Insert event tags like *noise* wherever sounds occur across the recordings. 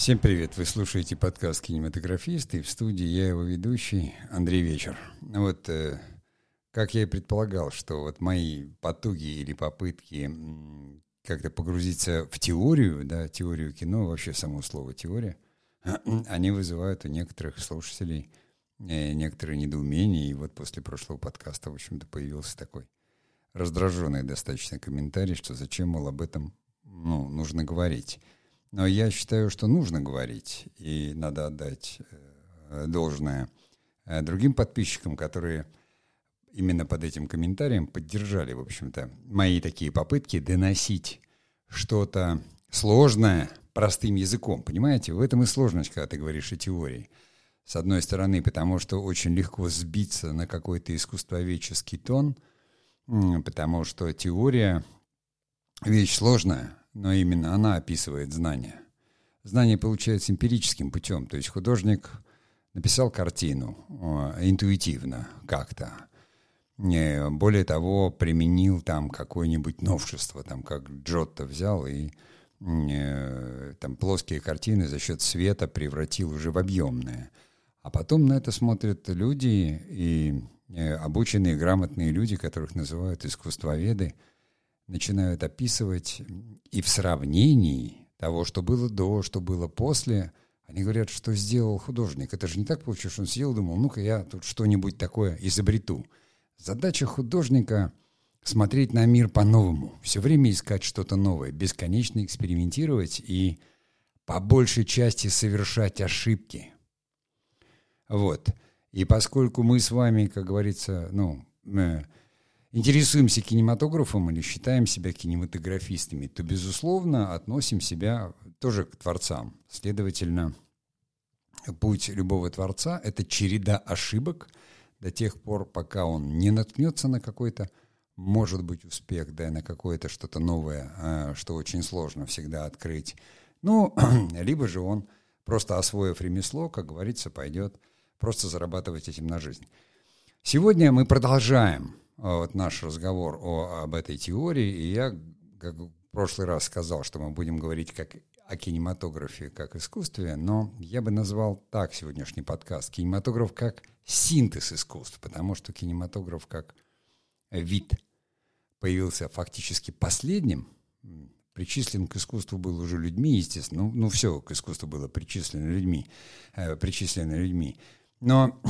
Всем привет! Вы слушаете подкаст «Кинематографист» и в студии я его ведущий Андрей Вечер. Вот, э, как я и предполагал, что вот мои потуги или попытки как-то погрузиться в теорию, да, теорию кино, вообще само слово «теория», *clears throat* они вызывают у некоторых слушателей э, некоторые недоумения. И вот после прошлого подкаста, в общем-то, появился такой раздраженный достаточно комментарий, что зачем, мол, об этом ну, нужно говорить. Но я считаю, что нужно говорить, и надо отдать э, должное э, другим подписчикам, которые именно под этим комментарием поддержали, в общем-то, мои такие попытки доносить что-то сложное простым языком. Понимаете, в этом и сложность, когда ты говоришь о теории. С одной стороны, потому что очень легко сбиться на какой-то искусствоведческий тон, потому что теория — вещь сложная, но именно она описывает знания. Знание получается эмпирическим путем, то есть художник написал картину э, интуитивно как-то. Более того, применил там какое-нибудь новшество, там как Джотто взял и э, там плоские картины за счет света превратил уже в объемные. А потом на это смотрят люди и э, обученные, грамотные люди, которых называют искусствоведы – начинают описывать и в сравнении того, что было до, что было после, они говорят, что сделал художник. Это же не так получилось, что он сидел и думал, ну-ка я тут что-нибудь такое изобрету. Задача художника — смотреть на мир по-новому, все время искать что-то новое, бесконечно экспериментировать и по большей части совершать ошибки. Вот. И поскольку мы с вами, как говорится, ну, э, интересуемся кинематографом или считаем себя кинематографистами, то, безусловно, относим себя тоже к творцам. Следовательно, путь любого творца — это череда ошибок до тех пор, пока он не наткнется на какой-то, может быть, успех, да, на какое-то что-то новое, а, что очень сложно всегда открыть. Ну, *clears throat* либо же он, просто освоив ремесло, как говорится, пойдет просто зарабатывать этим на жизнь. Сегодня мы продолжаем вот наш разговор о, об этой теории, и я, как в прошлый раз сказал, что мы будем говорить как о кинематографе как искусстве, но я бы назвал так сегодняшний подкаст. «Кинематограф как синтез искусств», потому что кинематограф как вид появился фактически последним, причислен к искусству был уже людьми, естественно, ну, ну все к искусству было причислено людьми, э, причислено людьми, но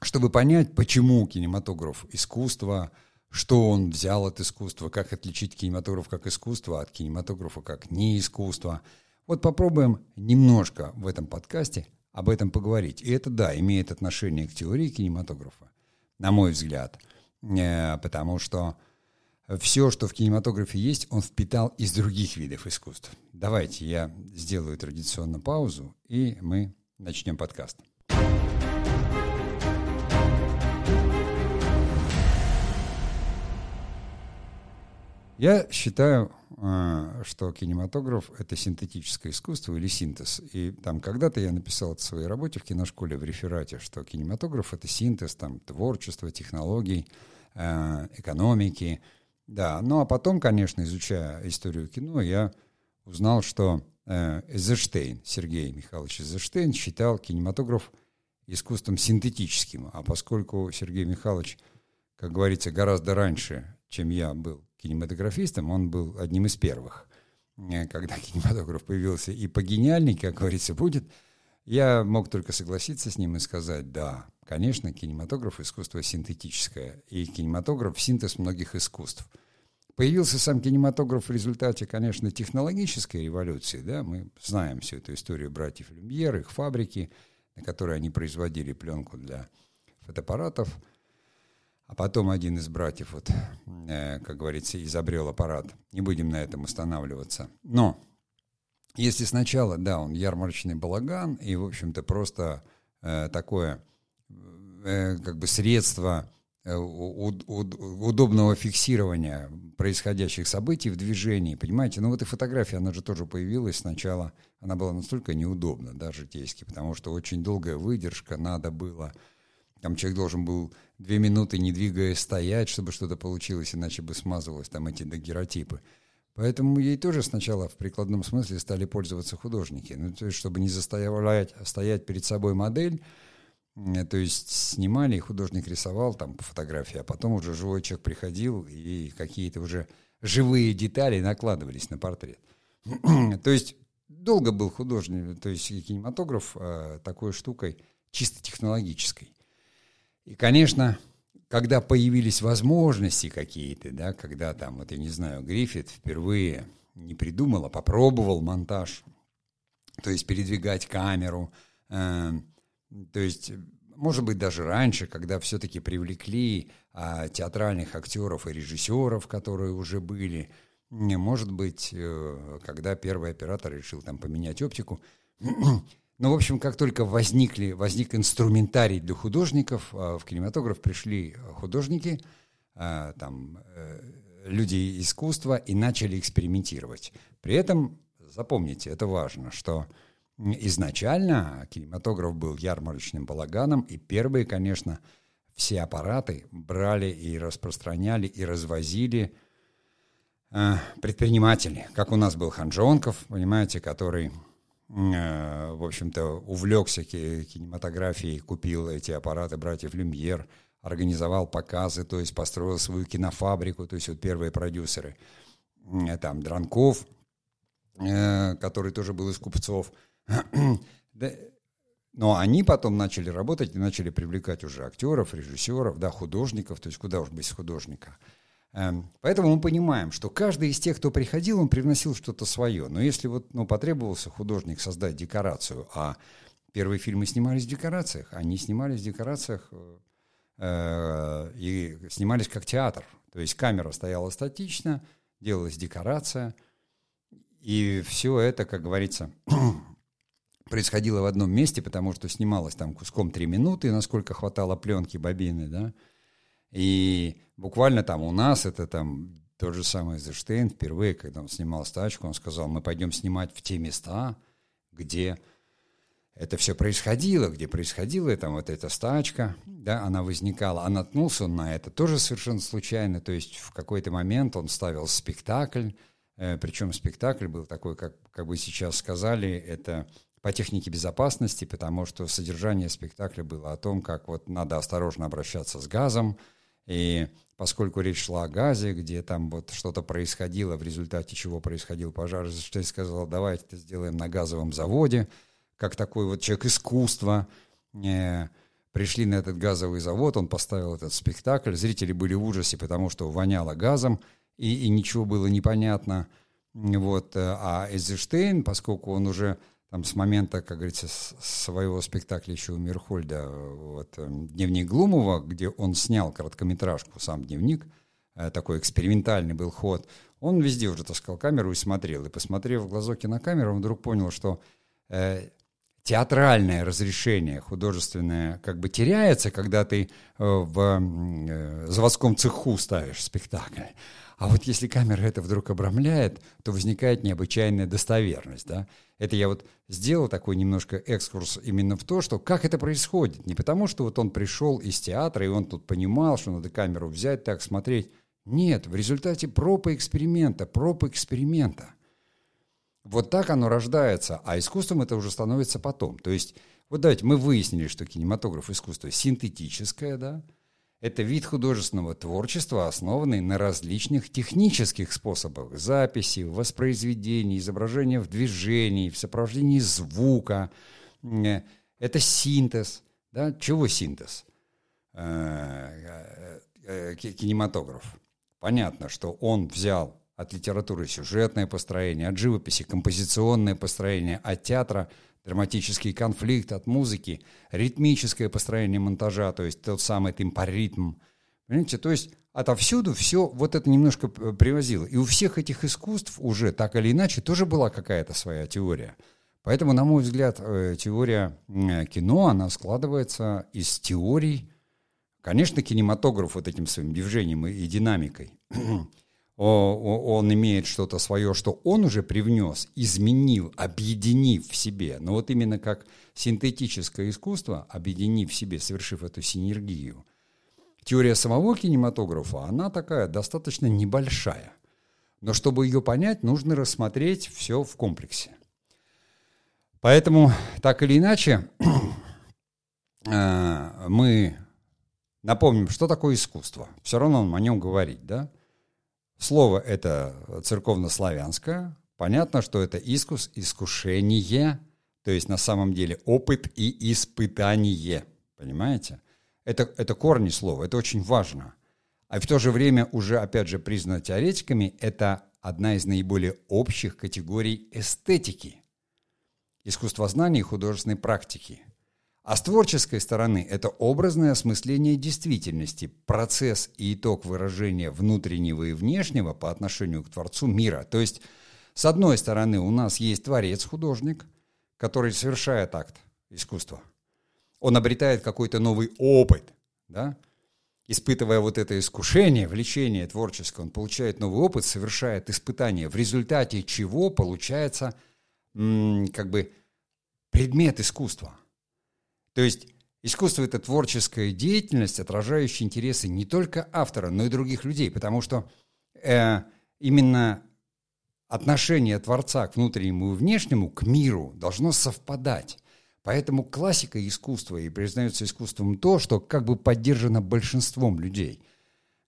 чтобы понять, почему кинематограф искусство, что он взял от искусства, как отличить кинематограф как искусство от кинематографа как не искусство. Вот попробуем немножко в этом подкасте об этом поговорить. И это, да, имеет отношение к теории кинематографа, на мой взгляд, э, потому что все, что в кинематографе есть, он впитал из других видов искусств. Давайте я сделаю традиционно паузу, и мы начнем подкаст. Я считаю, э, что кинематограф — это синтетическое искусство или синтез. И там когда-то я написал это в своей работе в киношколе в реферате, что кинематограф — это синтез там, творчества, технологий, э, экономики. Да, ну а потом, конечно, изучая историю кино, я узнал, что Эзерштейн, Сергей Михайлович Эзерштейн, считал кинематограф искусством синтетическим. А поскольку Сергей Михайлович, как говорится, гораздо раньше, чем я был кинематографистом, он был одним из первых. Э, когда *laughs* кинематограф появился и по гениальней, как говорится, будет, я мог только согласиться с ним и сказать, да, конечно, кинематограф — искусство синтетическое, и кинематограф — синтез многих искусств. Появился сам кинематограф в результате, конечно, технологической революции, да, мы знаем всю эту историю братьев Люмьер, их фабрики, на которой они производили пленку для фотоаппаратов — а потом один из братьев, вот, э, как говорится, изобрел аппарат. Не будем на этом останавливаться. Но если сначала, да, он ярмарочный балаган и, в общем-то, просто э, такое э, как бы средство э, уд, уд, удобного фиксирования происходящих событий в движении, понимаете? Ну вот и фотография, она же тоже появилась сначала, она была настолько неудобна, да, житейски, потому что очень долгая выдержка, надо было там человек должен был две минуты, не двигаясь, стоять, чтобы что-то получилось, иначе бы смазывалось там эти дагеротипы. Поэтому ей тоже сначала в прикладном смысле стали пользоваться художники. Ну, то есть, чтобы не заставлять стоять перед собой модель, э, то есть снимали, и художник рисовал там по фотографии, а потом уже живой человек приходил, и какие-то уже живые детали накладывались на портрет. *clears throat* то есть долго был художник, то есть кинематограф э, такой штукой чисто технологической. И, конечно, когда появились возможности какие-то, да, когда там, вот я не знаю, Гриффит впервые не придумал, а попробовал монтаж, то есть передвигать камеру, э, то есть, может быть, даже раньше, когда все-таки привлекли э, театральных актеров и режиссеров, которые уже были, может быть, э, когда первый оператор решил там поменять оптику, ну, в общем, как только возникли, возник инструментарий для художников, а, в кинематограф пришли художники, а, там, э, люди искусства и начали экспериментировать. При этом, запомните, это важно, что изначально кинематограф был ярмарочным балаганом, и первые, конечно, все аппараты брали и распространяли, и развозили предприниматели. Как у нас был Ханжонков, понимаете, который в общем-то, увлекся кинематографией, купил эти аппараты братьев Люмьер, организовал показы, то есть построил свою кинофабрику, то есть вот первые продюсеры. Там Дранков, э, который тоже был из купцов. *clears throat* Но они потом начали работать и начали привлекать уже актеров, режиссеров, да, художников, то есть куда уж без художника. Эм, поэтому мы понимаем, что каждый из тех, кто приходил, он привносил что-то свое. Но если вот ну, потребовался художник создать декорацию, а первые фильмы снимались в декорациях, они снимались в декорациях э, и снимались как театр. То есть камера стояла статично, делалась декорация, и все это, как говорится, *clears throat* происходило в одном месте, потому что снималось там куском три минуты, насколько хватало пленки, бобины, да, и буквально там у нас это там тот же самый Эйзенштейн впервые, когда он снимал стачку, он сказал, мы пойдем снимать в те места, где это все происходило, где происходила там вот эта стачка, да, она возникала, а наткнулся он на это тоже совершенно случайно, то есть в какой-то момент он ставил спектакль, э, причем спектакль был такой, как, как бы сейчас сказали, это по технике безопасности, потому что содержание спектакля было о том, как вот надо осторожно обращаться с газом, и поскольку речь шла о газе, где там вот что-то происходило, в результате чего происходил пожар, что я сказал, давайте это сделаем на газовом заводе, как такой вот человек искусства. Э, пришли на этот газовый завод, он поставил этот спектакль, зрители были в ужасе, потому что воняло газом, и, и ничего было непонятно. Вот. Э, а Эйзенштейн, поскольку он уже там с момента, как говорится, своего спектакля еще у Мирхольда, вот, эм, «Дневник Глумова», где он снял короткометражку, сам дневник, э, такой экспериментальный был ход, он везде уже таскал камеру и смотрел. И посмотрев в глазок кинокамеры, он вдруг понял, что э, театральное разрешение художественное как бы теряется, когда ты э, в э, заводском цеху ставишь спектакль. А вот если камера это вдруг обрамляет, то возникает необычайная достоверность. Да? Это я вот сделал такой немножко экскурс именно в то, что как это происходит. Не потому, что вот он пришел из театра, и он тут понимал, что надо камеру взять, так смотреть. Нет, в результате проб эксперимента, проб эксперимента. Вот так оно рождается, а искусством это уже становится потом. То есть, вот давайте, мы выяснили, что кинематограф искусство синтетическое, да, это вид художественного творчества, основанный на различных технических способах записи, воспроизведения, изображения в движении, в сопровождении звука. Э, это синтез. Да? Чего синтез? Э, э, кинематограф. Понятно, что он взял от литературы сюжетное построение, от живописи композиционное построение, от театра – драматический конфликт от музыки, ритмическое построение монтажа, то есть тот самый темпоритм. Понимаете, то есть отовсюду все вот это немножко привозило. И у всех этих искусств уже так или иначе тоже была какая-то своя теория. Поэтому, на мой взгляд, э, теория кино, она складывается из теорий, конечно, кинематограф вот этим своим движением и динамикой *clears throat* он имеет что-то свое, что он уже привнес, изменил, объединив в себе. Но вот именно как синтетическое искусство, объединив в себе, совершив эту синергию. Теория самого кинематографа, она такая достаточно небольшая. Но чтобы ее понять, нужно рассмотреть все в комплексе. Поэтому, так или иначе, *clears throat* э, мы напомним, что такое искусство. Все равно о нем говорить, да? Слово это церковнославянское. Понятно, что это искус, искушение, то есть на самом деле опыт и испытание. Понимаете? Это, это корни слова, это очень важно. А в то же время уже, опять же, признано теоретиками, это одна из наиболее общих категорий эстетики, искусствознания и художественной практики. А с творческой стороны это образное осмысление действительности, процесс и итог выражения внутреннего и внешнего по отношению к Творцу мира. То есть, с одной стороны, у нас есть творец-художник, который совершает акт искусства. Он обретает какой-то новый опыт, да? испытывая вот это искушение, влечение творческое, он получает новый опыт, совершает испытание, в результате чего получается как бы предмет искусства. То есть искусство – это творческая деятельность, отражающая интересы не только автора, но и других людей, потому что э, именно отношение Творца к внутреннему и внешнему, к миру, должно совпадать. Поэтому классика искусства и признается искусством то, что как бы поддержано большинством людей.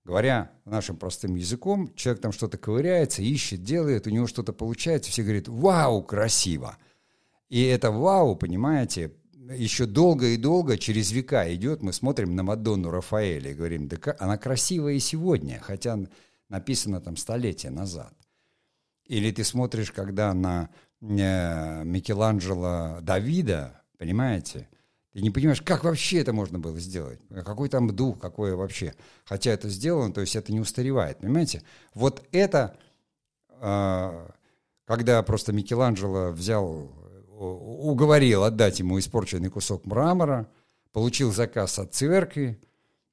Говоря нашим простым языком, человек там что-то ковыряется, ищет, делает, у него что-то получается, все говорят «Вау, красиво!» И это «Вау», понимаете, еще долго и долго, через века идет, мы смотрим на Мадонну Рафаэля и говорим, да она красивая и сегодня, хотя написано там столетия назад. Или ты смотришь, когда на э, Микеланджело Давида, Понимаете? Ты не понимаешь, как вообще это можно было сделать? Какой там дух, какое вообще? Хотя это сделано, то есть это не устаревает, понимаете? Вот это, а, когда просто Микеланджело взял, уговорил отдать ему испорченный кусок мрамора, получил заказ от церкви,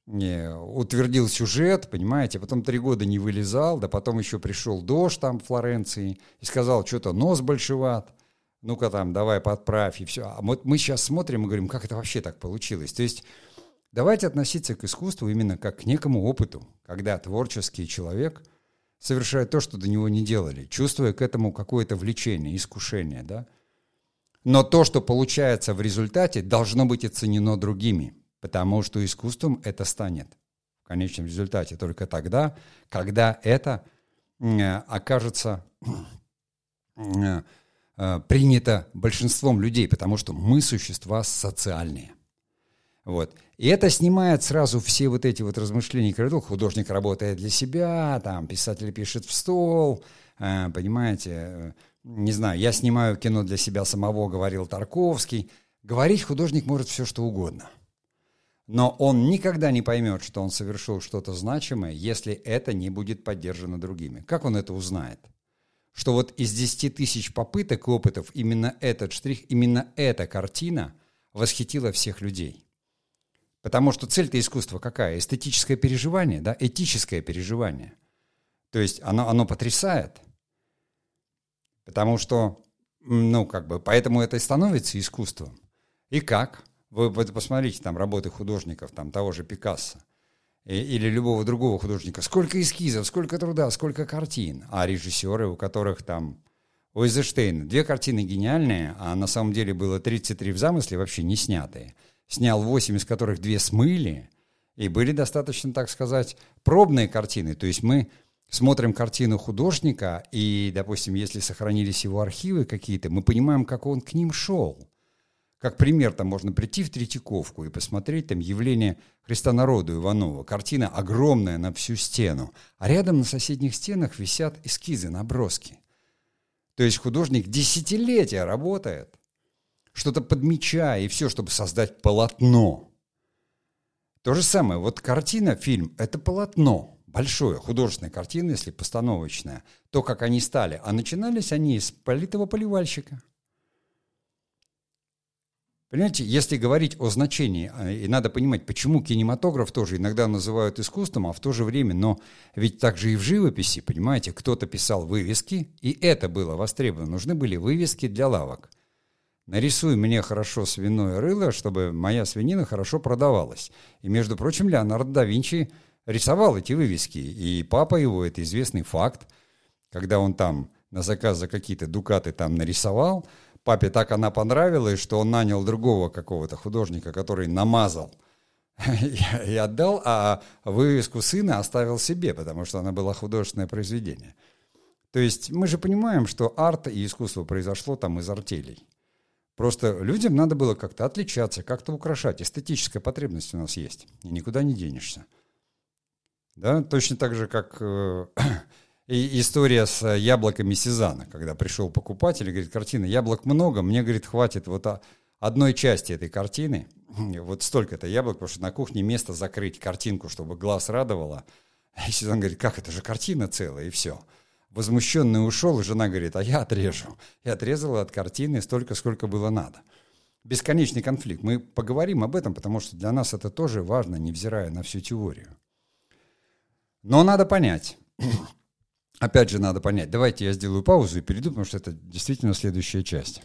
утвердил сюжет, понимаете, потом три года не вылезал, да потом еще пришел дождь там в Флоренции и сказал, что-то нос большеват, ну-ка там, давай подправь, и все. А вот мы сейчас смотрим и говорим, как это вообще так получилось. То есть давайте относиться к искусству именно как к некому опыту, когда творческий человек совершает то, что до него не делали, чувствуя к этому какое-то влечение, искушение, да. Но то, что получается в результате, должно быть оценено другими, потому что искусством это станет в конечном результате только тогда, когда это окажется Э, принято большинством людей, потому что мы существа социальные. Вот. И это снимает сразу все вот эти вот размышления, когда художник работает для себя, там, писатель пишет в стол, э, понимаете, э, не знаю, я снимаю кино для себя самого, говорил Тарковский. Говорить художник может все, что угодно. Но он никогда не поймет, что он совершил что-то значимое, если это не будет поддержано другими. Как он это узнает? что вот из 10 тысяч попыток и опытов именно этот штрих, именно эта картина восхитила всех людей. Потому что цель-то искусства какая? Эстетическое переживание, да, этическое переживание. То есть оно, оно потрясает. Потому что, ну, как бы, поэтому это и становится искусством. И как? Вы, вы посмотрите там работы художников, там того же Пикассо или любого другого художника. Сколько эскизов, сколько труда, сколько картин. А режиссеры, у которых там... У Эйзенштейна две картины гениальные, а на самом деле было 33 в замысле, вообще не снятые. Снял 8, из которых две смыли, и были достаточно, так сказать, пробные картины. То есть мы смотрим картину художника, и, допустим, если сохранились его архивы какие-то, мы понимаем, как он к ним шел. Как пример, там можно прийти в Третьяковку и посмотреть там явление Христа народу Иванова. Картина огромная на всю стену. А рядом на соседних стенах висят эскизы, наброски. То есть художник десятилетия работает, что-то подмечая и все, чтобы создать полотно. То же самое, вот картина, фильм – это полотно, большое, художественная картина, если постановочная, то, как они стали. А начинались они с политого поливальщика – Понимаете, если говорить о значении, а, и надо понимать, почему кинематограф тоже иногда называют искусством, а в то же время, но ведь также и в живописи, понимаете, кто-то писал вывески, и это было востребовано. Нужны были вывески для лавок. Нарисуй мне хорошо свиное рыло, чтобы моя свинина хорошо продавалась. И, между прочим, Леонардо да Винчи рисовал эти вывески, и папа его, это известный факт, когда он там на заказ за какие-то дукаты там нарисовал, папе так она понравилась, что он нанял другого какого-то художника, который намазал *laughs* и отдал, а вывеску сына оставил себе, потому что она была художественное произведение. То есть мы же понимаем, что арт и искусство произошло там из артелей. Просто людям надо было как-то отличаться, как-то украшать. Эстетическая потребность у нас есть, и никуда не денешься. Да, точно так же, как э, *clears throat* история с яблоками Сезана, когда пришел покупатель и говорит, картина, яблок много, мне, говорит, хватит вот одной части этой картины, *clears throat* вот столько-то яблок, потому что на кухне место закрыть картинку, чтобы глаз радовало. И Сезан говорит, как, это же картина целая, и все. Возмущенный ушел, и жена говорит, а я отрежу. И отрезала от картины столько, сколько было надо. Бесконечный конфликт. Мы поговорим об этом, потому что для нас это тоже важно, невзирая на всю теорию. Но надо понять. *clears throat* Опять же, надо понять. Давайте я сделаю паузу и перейду, потому что это действительно следующая часть.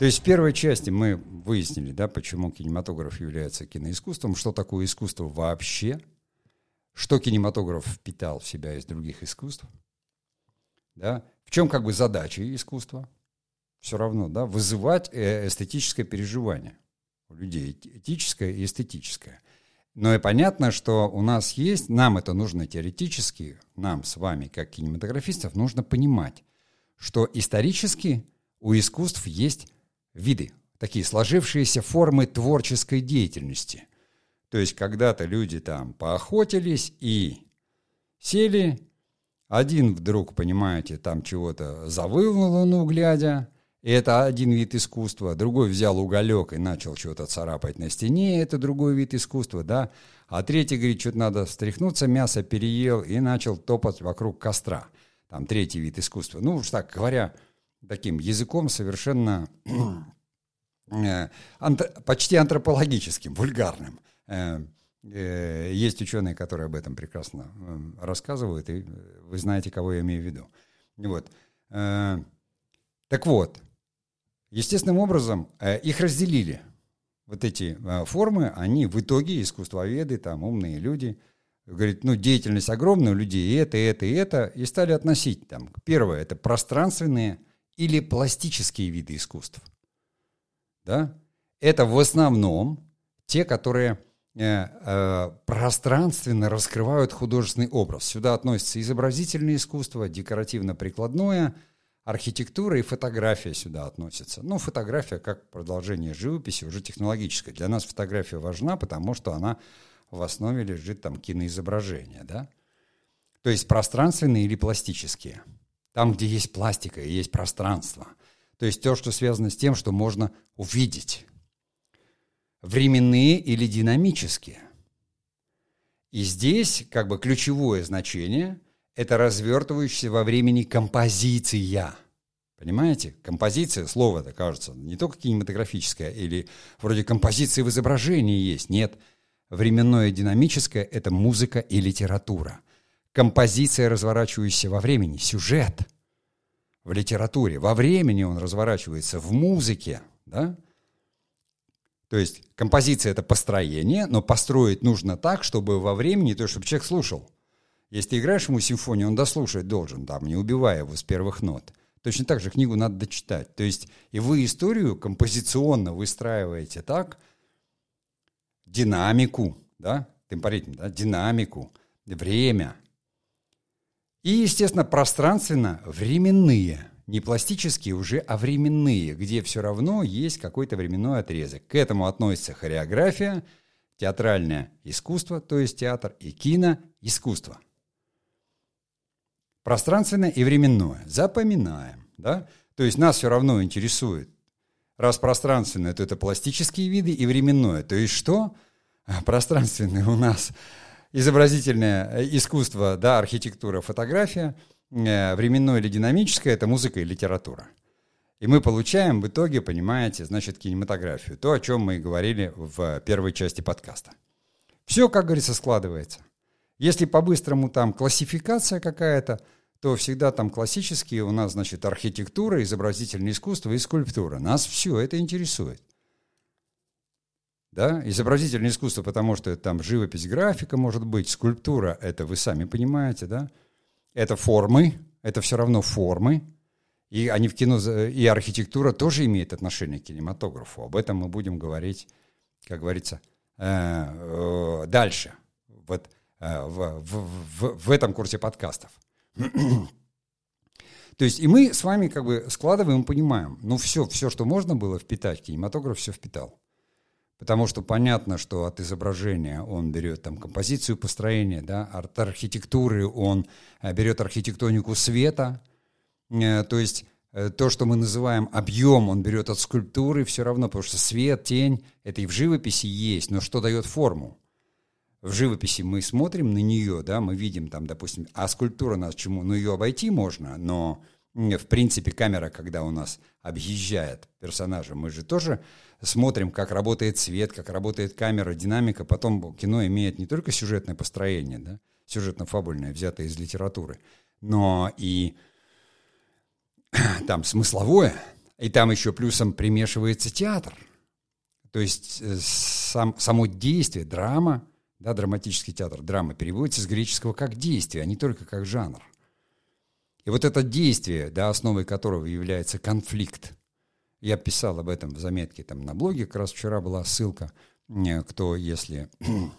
То есть в первой части мы выяснили, да, почему кинематограф является киноискусством, что такое искусство вообще, что кинематограф впитал в себя из других искусств, да, в чем как бы задача искусства, все равно, да, вызывать э, эстетическое переживание у людей, этическое и эстетическое. Но и понятно, что у нас есть, нам это нужно теоретически, нам с вами, как кинематографистов, нужно понимать, что исторически у искусств есть виды, такие сложившиеся формы творческой деятельности. То есть когда-то люди там поохотились и сели, один вдруг, понимаете, там чего-то завыл на луну глядя, и это один вид искусства, другой взял уголек и начал что-то царапать на стене, это другой вид искусства, да, а третий говорит, что-то надо встряхнуться, мясо переел и начал топать вокруг костра. Там третий вид искусства. Ну, уж так говоря, таким языком совершенно *clears throat* э, почти антропологическим, вульгарным. Э, э, есть ученые, которые об этом прекрасно рассказывают, и вы знаете, кого я имею в виду. Вот. Так вот, естественным образом их разделили. Вот эти формы, они в итоге искусствоведы, там умные люди, говорит, ну, деятельность огромная у людей, и это, и это, и это, и стали относить там. Первое, это пространственные или пластические виды искусств. Да? Это в основном те, которые э, э, пространственно раскрывают художественный образ. Сюда относятся изобразительное искусство, декоративно-прикладное, архитектура и фотография сюда относятся. Ну, фотография как продолжение живописи, уже технологическая. Для нас фотография важна, потому что она в основе лежит там киноизображение, да? То есть пространственные или пластические – там, где есть пластика и есть пространство. То есть то, что связано с тем, что можно увидеть. Временные или динамические. И здесь как бы ключевое значение – это развертывающаяся во времени композиция. Понимаете? Композиция, слово это кажется, не только кинематографическое или вроде композиции в изображении есть. Нет. Временное динамическое – это музыка и литература – композиция, разворачивающаяся во времени, сюжет в литературе. Во времени он разворачивается, в музыке, да? То есть композиция – это построение, но построить нужно так, чтобы во времени, то, чтобы человек слушал. Если ты играешь ему симфонию, он дослушать должен, там, не убивая его с первых нот. Точно так же книгу надо дочитать. То есть и вы историю композиционно выстраиваете так, динамику, да, темпоритм, да, динамику, время – и, естественно, пространственно-временные, не пластические уже, а временные, где все равно есть какой-то временной отрезок. К этому относится хореография, театральное искусство, то есть театр, и кино, искусство. Пространственное и временное. Запоминаем. Да? То есть нас все равно интересует. Раз пространственное, то это пластические виды, и временное. То есть что? Пространственное у нас изобразительное э, искусство, да, архитектура, фотография, э, временное или динамическое – это музыка и литература. И мы получаем в итоге, понимаете, значит, кинематографию. То, о чем мы и говорили в первой части подкаста. Все, как говорится, складывается. Если по-быстрому там классификация какая-то, то всегда там классические у нас, значит, архитектура, изобразительное искусство и скульптура. Нас все это интересует. Да? Изобразительное искусство, потому что там живопись, графика может быть, скульптура, это вы сами понимаете, да? Это формы, это все равно формы, и они в кино, и архитектура тоже имеет отношение к кинематографу. Об этом мы будем говорить, как говорится, э, э, дальше, вот в, в, в, в этом курсе подкастов. *clears throat* То есть и мы с вами как бы складываем понимаем, ну все, все, что можно было впитать, кинематограф все впитал. Потому что понятно, что от изображения он берет там композицию построения, да, от архитектуры он э, берет архитектонику света, э, то есть э, то, что мы называем объем, он берет от скульптуры все равно, потому что свет, тень, это и в живописи есть, но что дает форму? В живописи мы смотрим на нее, да, мы видим там, допустим, а скульптура нас чему? Ну, ее обойти можно, но в принципе камера, когда у нас объезжает персонажа, мы же тоже смотрим, как работает свет, как работает камера, динамика. Потом кино имеет не только сюжетное построение, да, сюжетно-фабульное, взятое из литературы, но и *clears throat* там смысловое, и там еще плюсом примешивается театр. То есть э, сам, само действие, драма, да, драматический театр, драма переводится с греческого как действие, а не только как жанр. И вот это действие, да, основой которого является конфликт, я писал об этом в заметке там на блоге, как раз вчера была ссылка, э, кто, если *clears throat*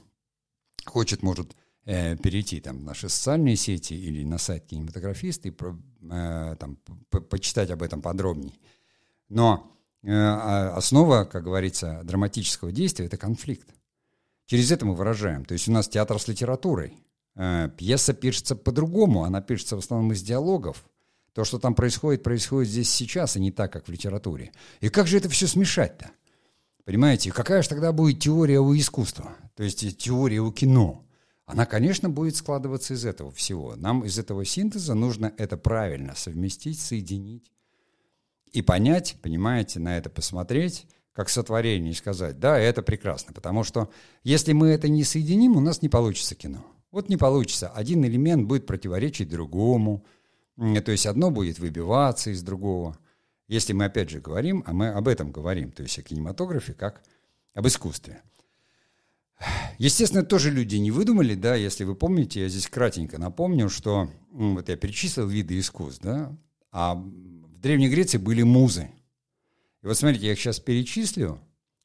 хочет, может э, перейти там в наши социальные сети или на сайт кинематографиста и э, там, по почитать об этом подробнее. Но э, а основа, как говорится, драматического действия – это конфликт. Через это мы выражаем. То есть у нас театр с литературой. Э, пьеса пишется по-другому, она пишется в основном из диалогов. То, что там происходит, происходит здесь сейчас, а не так, как в литературе. И как же это все смешать-то? Понимаете, какая же тогда будет теория у искусства? То есть теория у кино? Она, конечно, будет складываться из этого всего. Нам из этого синтеза нужно это правильно совместить, соединить и понять, понимаете, на это посмотреть, как сотворение, сказать, да, это прекрасно. Потому что если мы это не соединим, у нас не получится кино. Вот не получится. Один элемент будет противоречить другому – то есть одно будет выбиваться из другого. Если мы опять же говорим, а мы об этом говорим, то есть о кинематографе как об искусстве. Естественно, тоже люди не выдумали, да, если вы помните, я здесь кратенько напомню, что вот я перечислил виды искусств, да, а в Древней Греции были музы. И вот смотрите, я их сейчас перечислю.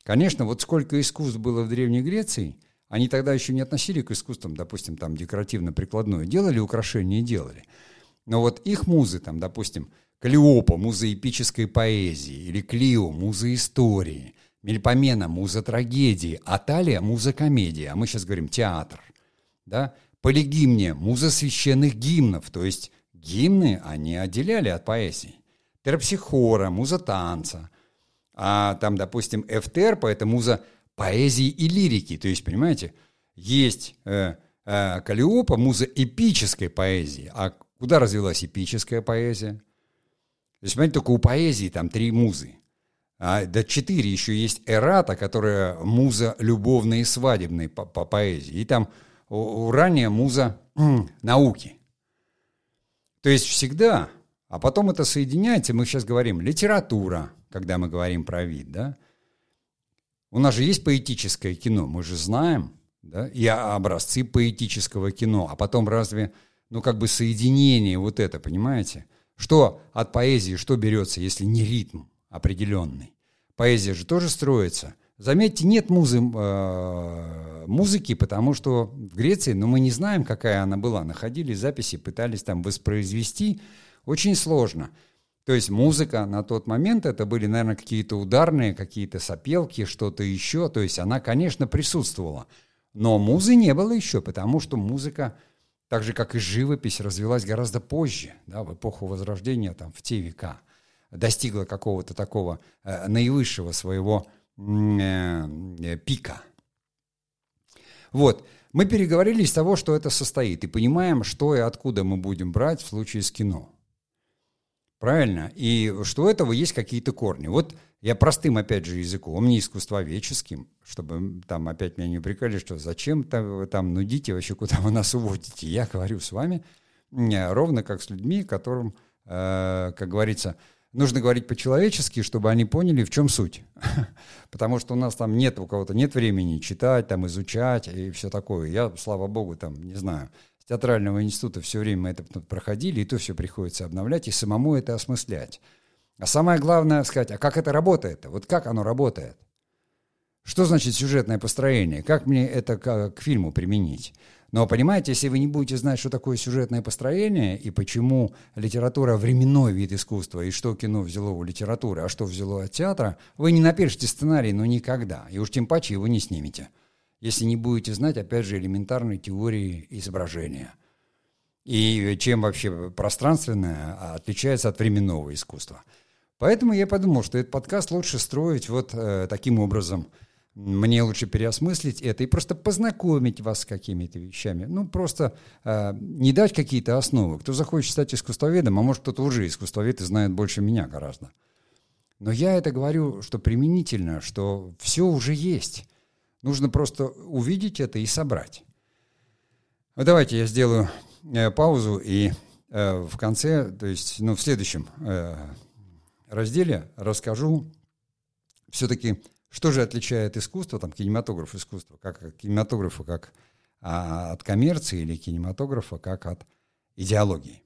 Конечно, вот сколько искусств было в Древней Греции, они тогда еще не относили к искусствам, допустим, там декоративно-прикладное. Делали украшения, делали. Но вот их музы, там, допустим, Калиопа, муза эпической поэзии, или Клио, муза истории, Мельпомена, муза трагедии, Аталия, муза комедии, а мы сейчас говорим театр, да, Полигимния, муза священных гимнов, то есть гимны они отделяли от поэзии. Терпсихора, муза танца, а там, допустим, Эфтерпа – это муза поэзии и лирики, то есть, понимаете, есть э, э, Калиопа, муза эпической поэзии, а Куда развилась эпическая поэзия? То есть, понимаете, только у поэзии там три музы. А, да четыре еще есть эрата, которая муза любовной и свадебной по, по поэзии. И там у, у ранее муза науки. То есть всегда, а потом это соединяется, мы сейчас говорим литература, когда мы говорим про вид, да? У нас же есть поэтическое кино, мы же знаем, да, и образцы поэтического кино, а потом разве ну, как бы соединение вот это, понимаете? Что от поэзии, что берется, если не ритм определенный? Поэзия же тоже строится. Заметьте, нет музы, э, музыки, потому что в Греции, ну, мы не знаем, какая она была. Находили записи, пытались там воспроизвести. Очень сложно. То есть музыка на тот момент, это были, наверное, какие-то ударные, какие-то сопелки, что-то еще. То есть она, конечно, присутствовала. Но музы не было еще, потому что музыка так же, как и живопись, развилась гораздо позже, да, в эпоху Возрождения, там, в те века, достигла какого-то такого э, наивысшего своего э, пика. Вот, мы переговорили из того, что это состоит, и понимаем, что и откуда мы будем брать в случае с кино. Правильно? И что у этого есть какие-то корни. Вот я простым, опять же, языком, не искусствоведческим, чтобы там опять меня не упрекали, что зачем там, там нудите, вообще куда вы нас уводите. Я говорю с вами ровно как с людьми, которым, э, как говорится, нужно говорить по-человечески, чтобы они поняли, в чем суть. *laughs* Потому что у нас там нет, у кого-то нет времени читать, там, изучать и все такое. Я, слава богу, там, не знаю, театрального института все время мы это проходили, и то все приходится обновлять, и самому это осмыслять. А самое главное сказать, а как это работает? Вот как оно работает? Что значит сюжетное построение? Как мне это к, к фильму применить? Но понимаете, если вы не будете знать, что такое сюжетное построение и почему литература временной вид искусства, и что кино взяло у литературы, а что взяло от театра, вы не напишете сценарий, но никогда. И уж тем паче его не снимете. Если не будете знать, опять же, элементарной теории изображения. И чем вообще пространственное отличается от временного искусства. Поэтому я подумал, что этот подкаст лучше строить вот э, таким образом – мне лучше переосмыслить это и просто познакомить вас с какими-то вещами. Ну, просто э, не дать какие-то основы. Кто захочет стать искусствоведом, а может, кто-то уже искусствовед и знает больше меня гораздо. Но я это говорю, что применительно, что все уже есть. Нужно просто увидеть это и собрать. Ну, давайте я сделаю э, паузу и э, в конце, то есть ну, в следующем э, разделе расскажу все-таки что же отличает искусство, там, кинематограф искусства, как кинематографа как а, от коммерции или кинематографа как от идеологии?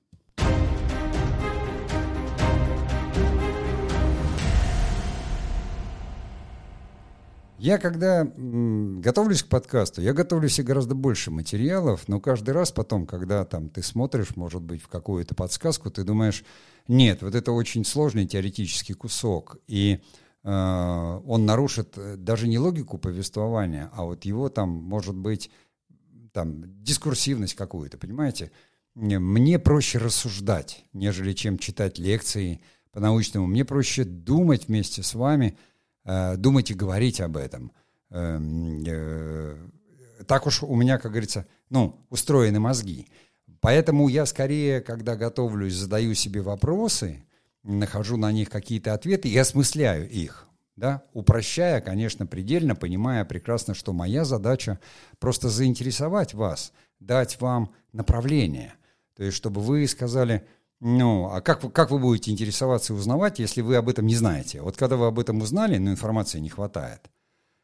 Я когда м, готовлюсь к подкасту, я готовлю себе гораздо больше материалов, но каждый раз потом, когда там ты смотришь, может быть, в какую-то подсказку, ты думаешь, нет, вот это очень сложный теоретический кусок, и Э, он нарушит э, даже не логику повествования, а вот его там, может быть, там, дискурсивность какую-то, понимаете? Мне проще рассуждать, нежели чем читать лекции по-научному. Мне проще думать вместе с вами, думать и говорить об этом. Так уж у меня, как говорится, ну, устроены мозги. Поэтому я скорее, когда готовлюсь, задаю себе вопросы, нахожу на них какие-то ответы и осмысляю их. Да? Упрощая, конечно, предельно, понимая прекрасно, что моя задача просто заинтересовать вас, дать вам направление. То есть, чтобы вы сказали, ну, а как, как вы будете интересоваться и узнавать, если вы об этом не знаете? Вот когда вы об этом узнали, но информации не хватает,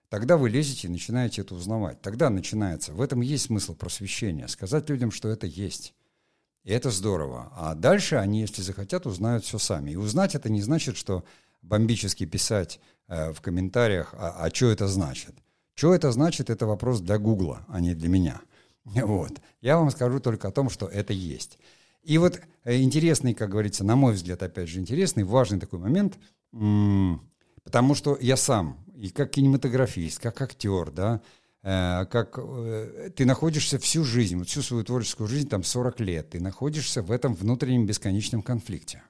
тогда вы лезете и начинаете это узнавать. Тогда начинается. В этом есть смысл просвещения. Сказать людям, что это есть. И это здорово. А дальше они, если захотят, узнают все сами. И узнать это не значит, что бомбически писать э, в комментариях, а, а что это значит. Что это значит, это вопрос для Гугла, а не для меня. *laughs* Вот. Я вам скажу только о том, что это есть. И вот э, интересный, как говорится, на мой взгляд, опять же, интересный, важный такой момент, потому что я сам, и как кинематографист, как актер, да, Э, как э, ты находишься всю жизнь, всю свою творческую жизнь, там 40 лет, ты находишься в этом внутреннем бесконечном конфликте.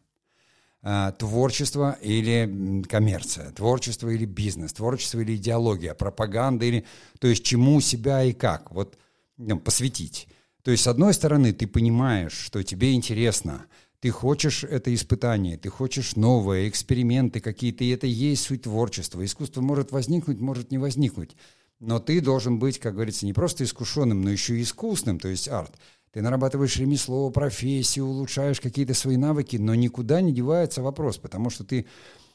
Э, творчество или коммерция, творчество или бизнес, творчество или идеология, пропаганда или... То есть чему себя и как вот ну, посвятить. То есть, с одной стороны, ты понимаешь, что тебе интересно, ты хочешь это испытание, ты хочешь новое, эксперименты какие-то, и это и есть суть творчества. Искусство может возникнуть, может не возникнуть. Но ты должен быть, как говорится, не просто искушенным, но еще и искусным, то есть арт. Ты нарабатываешь ремесло, профессию, улучшаешь какие-то свои навыки, но никуда не девается вопрос, потому что ты,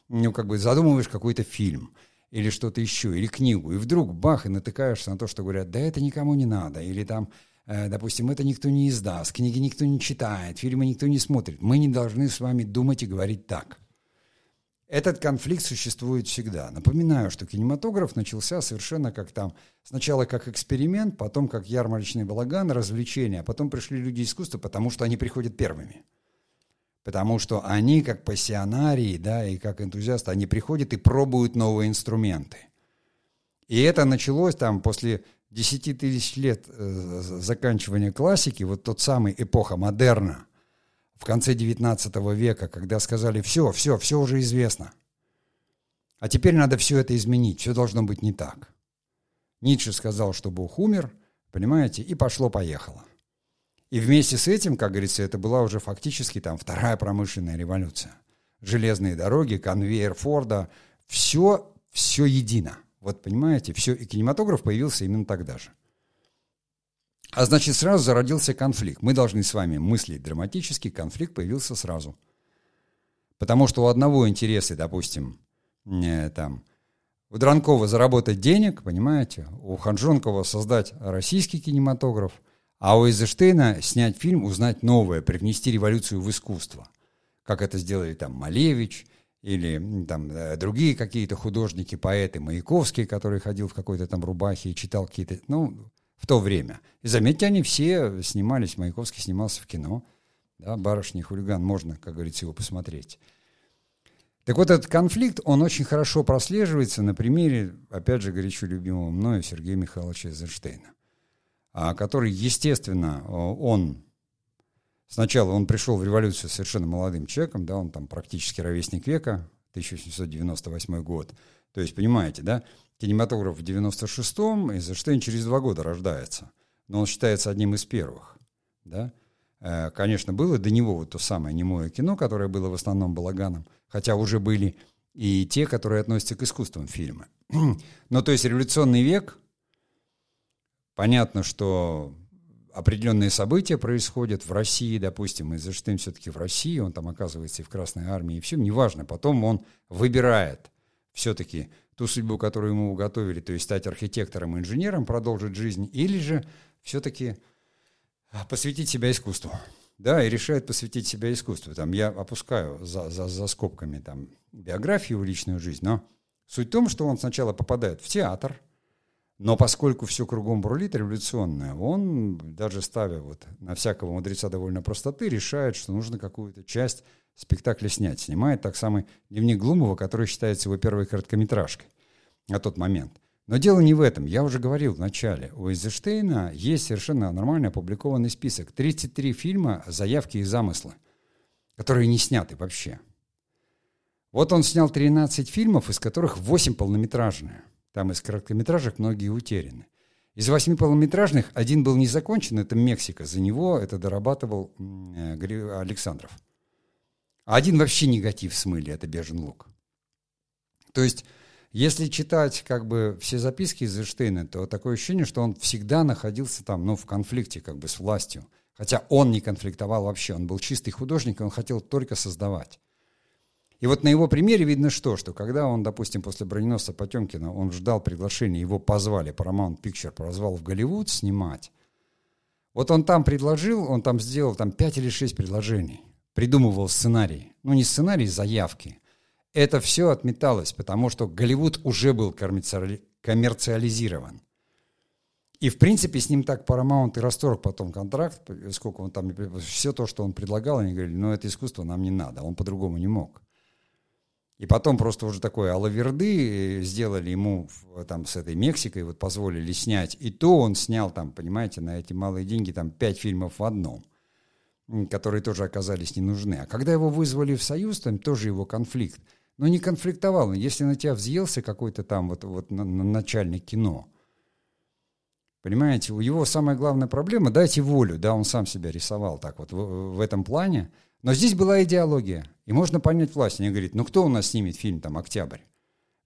ну, как бы задумываешь какой-то фильм или что-то еще, или книгу, и вдруг бах, и натыкаешься на то, что говорят, да это никому не надо, или там, допустим, это никто не издаст, книги никто не читает, фильмы никто не смотрит. Мы не должны с вами думать и говорить так. Этот конфликт существует всегда. Напоминаю, что кинематограф начался совершенно как там, сначала как эксперимент, потом как ярмарочный балаган, развлечение, а потом пришли люди искусства, потому что они приходят первыми. Потому что они, как пассионарии, да, и как энтузиасты, они приходят и пробуют новые инструменты. И это началось там после 10 тысяч лет э, заканчивания классики, вот тот самый эпоха модерна – в конце XIX века, когда сказали «все, все, все уже известно». А теперь надо все это изменить, все должно быть не так. Ницше сказал, что Бог умер, понимаете, и пошло-поехало. И вместе с этим, как говорится, это была уже фактически там вторая промышленная революция. Железные дороги, конвейер Форда, все, все едино. Вот понимаете, все, и кинематограф появился именно тогда же. А значит, сразу зародился конфликт. Мы должны с вами мыслить драматически, конфликт появился сразу. Потому что у одного интересы, допустим, э, там, у Дранкова заработать денег, понимаете, у Ханжонкова создать российский кинематограф, а у Эйзенштейна снять фильм, узнать новое, привнести революцию в искусство. Как это сделали там Малевич или там э, другие какие-то художники, поэты, Маяковский, который ходил в какой-то там рубахе и читал какие-то, ну, в то время. И заметьте, они все снимались, Маяковский снимался в кино, да, «Барышня и хулиган», можно, как говорится, его посмотреть. Так вот, этот конфликт, он очень хорошо прослеживается на примере, опять же, горячо любимого мною Сергея Михайловича Эйзенштейна, а, который, естественно, он сначала он пришел в революцию совершенно молодым человеком, да, он там практически ровесник века, 1898 год. То есть, понимаете, да, кинематограф в 96-м, Эйзенштейн через два года рождается, но он считается одним из первых, да. Э, конечно, было до него вот то самое немое кино, которое было в основном балаганом, хотя уже были и те, которые относятся к искусствам фильма. *clears throat* Но то есть революционный век, понятно, что определенные события происходят в России, допустим, Эйзенштейн все-таки в России, он там оказывается и в Красной Армии, и все, неважно. Потом он выбирает все-таки ту судьбу, которую ему уготовили, то есть стать архитектором, инженером, продолжить жизнь, или же все-таки посвятить себя искусству. Да, и решает посвятить себя искусству. Там я опускаю за, за, за скобками там, биографию, личную жизнь, но суть в том, что он сначала попадает в театр, но поскольку все кругом бурлит революционное, он, даже ставя вот на всякого мудреца довольно простоты, решает, что нужно какую-то часть спектакля снять. Снимает так самый дневник Глумова, который считается его первой короткометражкой на тот момент. Но дело не в этом. Я уже говорил в начале. У Эйзенштейна есть совершенно нормально опубликованный список. 33 фильма, заявки и замыслы, которые не сняты вообще. Вот он снял 13 фильмов, из которых 8 полнометражные. Там из короткометражек многие утеряны. Из восьми полнометражных один был не закончен, это Мексика. За него это дорабатывал э, Александров. А один вообще негатив смыли, это «Бежен лук». То есть если читать как бы все записки из Эйнштейна, то такое ощущение, что он всегда находился там, ну, в конфликте как бы с властью. Хотя он не конфликтовал вообще, он был чистый художник, он хотел только создавать. И вот на его примере видно что, что когда он, допустим, после «Броненосца Потемкина», он ждал приглашения, его позвали, Paramount Picture позвал в Голливуд снимать, вот он там предложил, он там сделал там пять или шесть предложений, придумывал сценарий. Ну, не сценарий, заявки это все отметалось, потому что Голливуд уже был коммерциализирован. И, в принципе, с ним так Paramount и расторг потом контракт, сколько он там, все то, что он предлагал, они говорили, ну, это искусство нам не надо, он по-другому не мог. И потом просто уже такое алаверды сделали ему там с этой Мексикой, вот позволили снять. И то он снял там, понимаете, на эти малые деньги там пять фильмов в одном, которые тоже оказались не нужны. А когда его вызвали в Союз, там тоже его конфликт – но не конфликтовал. Если на тебя взъелся какой-то там вот, вот на, на начальник кино, понимаете, у его самая главная проблема – дайте волю, да, он сам себя рисовал так вот в, в этом плане. Но здесь была идеология, и можно понять власть. Они говорят, ну кто у нас снимет фильм там «Октябрь»?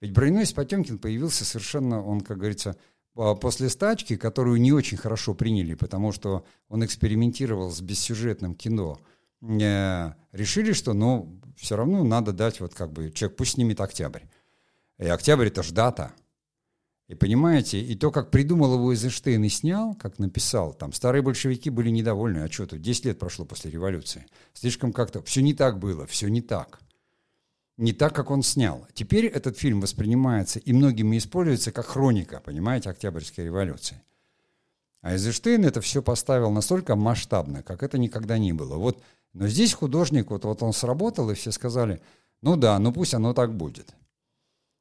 Ведь Броненосец Потемкин появился совершенно, он, как говорится, после стачки, которую не очень хорошо приняли, потому что он экспериментировал с бессюжетным кино – э, решили, что, ну, все равно надо дать вот как бы, человек пусть снимет октябрь. И октябрь это ж дата. И понимаете, и то, как придумал его Эйзенштейн и снял, как написал, там старые большевики были недовольны, а что тут, 10 лет прошло после революции. Слишком как-то, все не так было, все не так. Не так, как он снял. Теперь этот фильм воспринимается и многими используется как хроника, понимаете, Октябрьской революции. А Эйзенштейн это все поставил настолько масштабно, как это никогда не было. Вот но здесь художник, вот, вот он сработал, и все сказали, ну да, ну пусть оно так будет.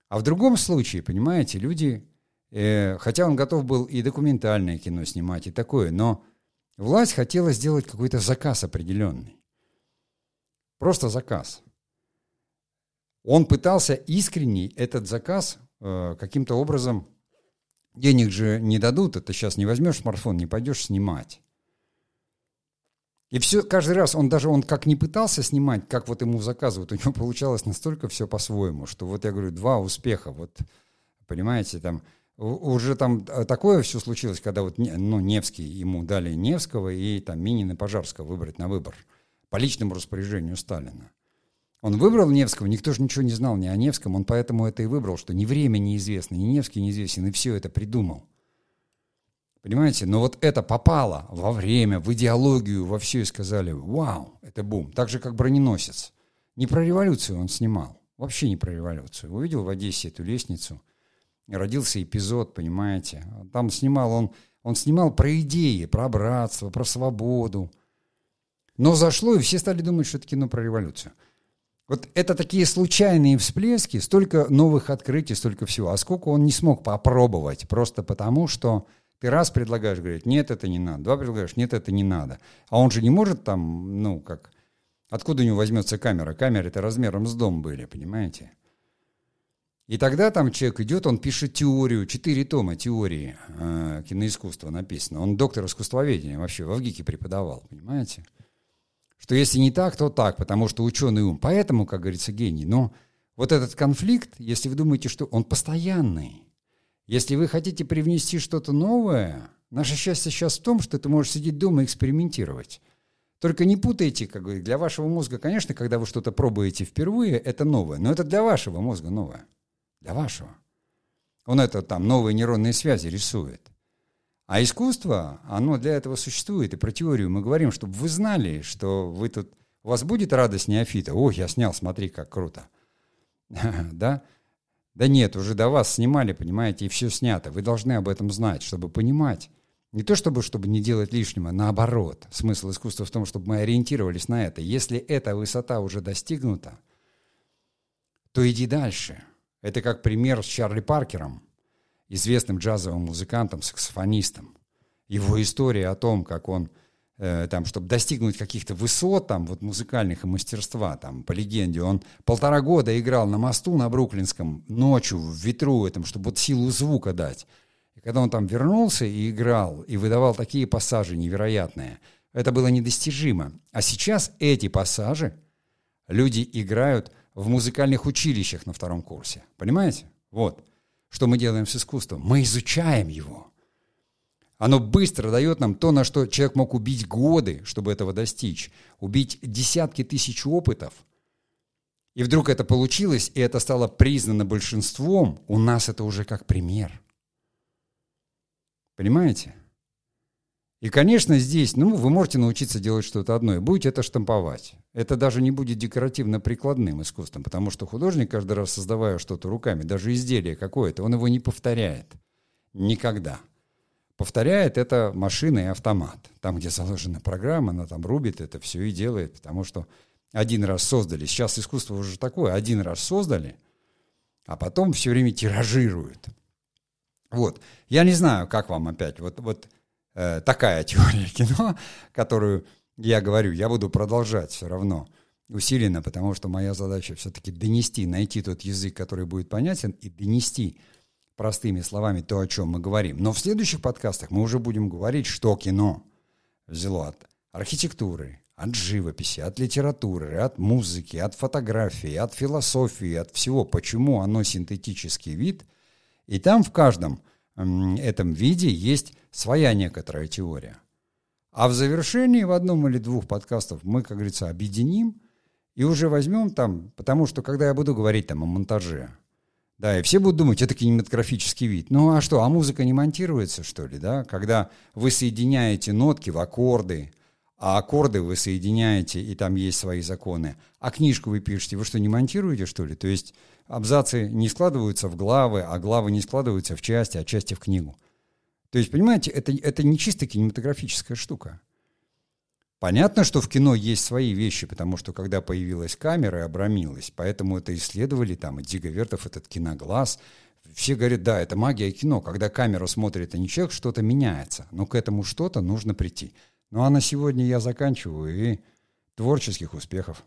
А в другом случае, понимаете, люди, хотя он готов был и документальное кино снимать, и такое, но власть хотела сделать какой-то заказ определенный. Просто заказ. Он пытался искренне этот заказ э, каким-то образом, денег же не дадут, это сейчас не возьмешь смартфон, не пойдешь снимать. И все, каждый раз он даже, он как не пытался снимать, как вот ему заказывают, *laughs* у него получалось настолько все по-своему, что вот я говорю, два успеха, вот, понимаете, там, уже там такое все случилось, когда вот, ну, Невский, ему дали Невского и там Минина Пожарского выбрать на выбор по личному распоряжению Сталина. Он выбрал Невского, никто же ничего не знал ни о Невском, он поэтому это и выбрал, что ни время неизвестно, ни Невский неизвестен, и все это придумал. Понимаете? Но вот это попало во время, в идеологию, во все и сказали, вау, это бум. Так же, как броненосец. Не про революцию он снимал. Вообще не про революцию. Увидел в Одессе эту лестницу. Родился эпизод, понимаете. Там снимал он, он снимал про идеи, про братство, про свободу. Но зашло, и все стали думать, что это кино про революцию. Вот это такие случайные всплески, столько новых открытий, столько всего. А сколько он не смог попробовать, просто потому что ты раз предлагаешь, говорит, нет, это не надо. Два предлагаешь, нет, это не надо. А он же не может там, ну, как... Откуда у него возьмется камера? Камеры-то размером с дом были, понимаете? И тогда там человек идет, он пишет теорию, четыре тома теории э, киноискусства написано. Он доктор искусствоведения вообще в ВГИКе преподавал, понимаете? Что если не так, то так, потому что ученый ум. Поэтому, как говорится, гений. Но вот этот конфликт, если вы думаете, что он постоянный, если вы хотите привнести что-то новое, наше счастье сейчас в том, что ты можешь сидеть дома и экспериментировать. Только не путайте, как говорит, для вашего мозга, конечно, когда вы что-то пробуете впервые, это новое, но это для вашего мозга новое. Для вашего. Он это там новые нейронные связи рисует. А искусство, оно для этого существует. И про теорию мы говорим, чтобы вы знали, что вы тут... У вас будет радость неофита. Ох, я снял, смотри, как круто. *laughs* Да? Да нет, уже до вас снимали, понимаете, и все снято. Вы должны об этом знать, чтобы понимать. Не то чтобы, чтобы не делать лишнего, наоборот. Смысл искусства в том, чтобы мы ориентировались на это. Если эта высота уже достигнута, то иди дальше. Это как пример с Чарли Паркером, известным джазовым музыкантом, саксофонистом. Его история о том, как он Э, там, чтобы достигнуть каких-то высот там, вот музыкальных и мастерства, там, по легенде, он полтора года играл на мосту на Бруклинском ночью в ветру этом, чтобы вот силу звука дать. И когда он там вернулся и играл, и выдавал такие пассажи невероятные, это было недостижимо. А сейчас эти пассажи люди играют в музыкальных училищах на втором курсе. Понимаете? Вот. Что мы делаем с искусством? Мы изучаем его. Оно быстро дает нам то, на что человек мог убить годы, чтобы этого достичь. Убить десятки тысяч опытов. И вдруг это получилось, и это стало признано большинством. У нас это уже как пример. Понимаете? И, конечно, здесь, ну, вы можете научиться делать что-то одно, и будете это штамповать. Это даже не будет декоративно-прикладным искусством, потому что художник, каждый раз создавая что-то руками, даже изделие какое-то, он его не повторяет. Никогда повторяет это машина и автомат. Там, где заложена программа, она там рубит это все и делает, потому что один раз создали. Сейчас искусство уже такое, один раз создали, а потом все время тиражируют. Вот. Я не знаю, как вам опять. Вот, вот э, такая теория кино, которую я говорю, я буду продолжать все равно усиленно, потому что моя задача все-таки донести, найти тот язык, который будет понятен, и донести простыми словами то, о чем мы говорим. Но в следующих подкастах мы уже будем говорить, что кино взяло от архитектуры, от живописи, от литературы, от музыки, от фотографии, от философии, от всего, почему оно синтетический вид. И там в каждом этом виде есть своя некоторая теория. А в завершении в одном или двух подкастов мы, как говорится, объединим и уже возьмем там, потому что когда я буду говорить там о монтаже, да, и все будут думать, это кинематографический вид. Ну а что, а музыка не монтируется, что ли, да? Когда вы соединяете нотки в аккорды, а аккорды вы соединяете, и там есть свои законы, а книжку вы пишете, вы что, не монтируете, что ли? То есть абзацы не складываются в главы, а главы не складываются в части, а части в книгу. То есть, понимаете, это, это не чисто кинематографическая штука. Понятно, что в кино есть свои вещи, потому что когда появилась камера и обрамилась, поэтому это исследовали, там, и Дига Вертов, этот киноглаз, все говорят, да, это магия кино, когда камера смотрит, а не человек, что-то меняется, но к этому что-то нужно прийти. Ну а на сегодня я заканчиваю, и творческих успехов.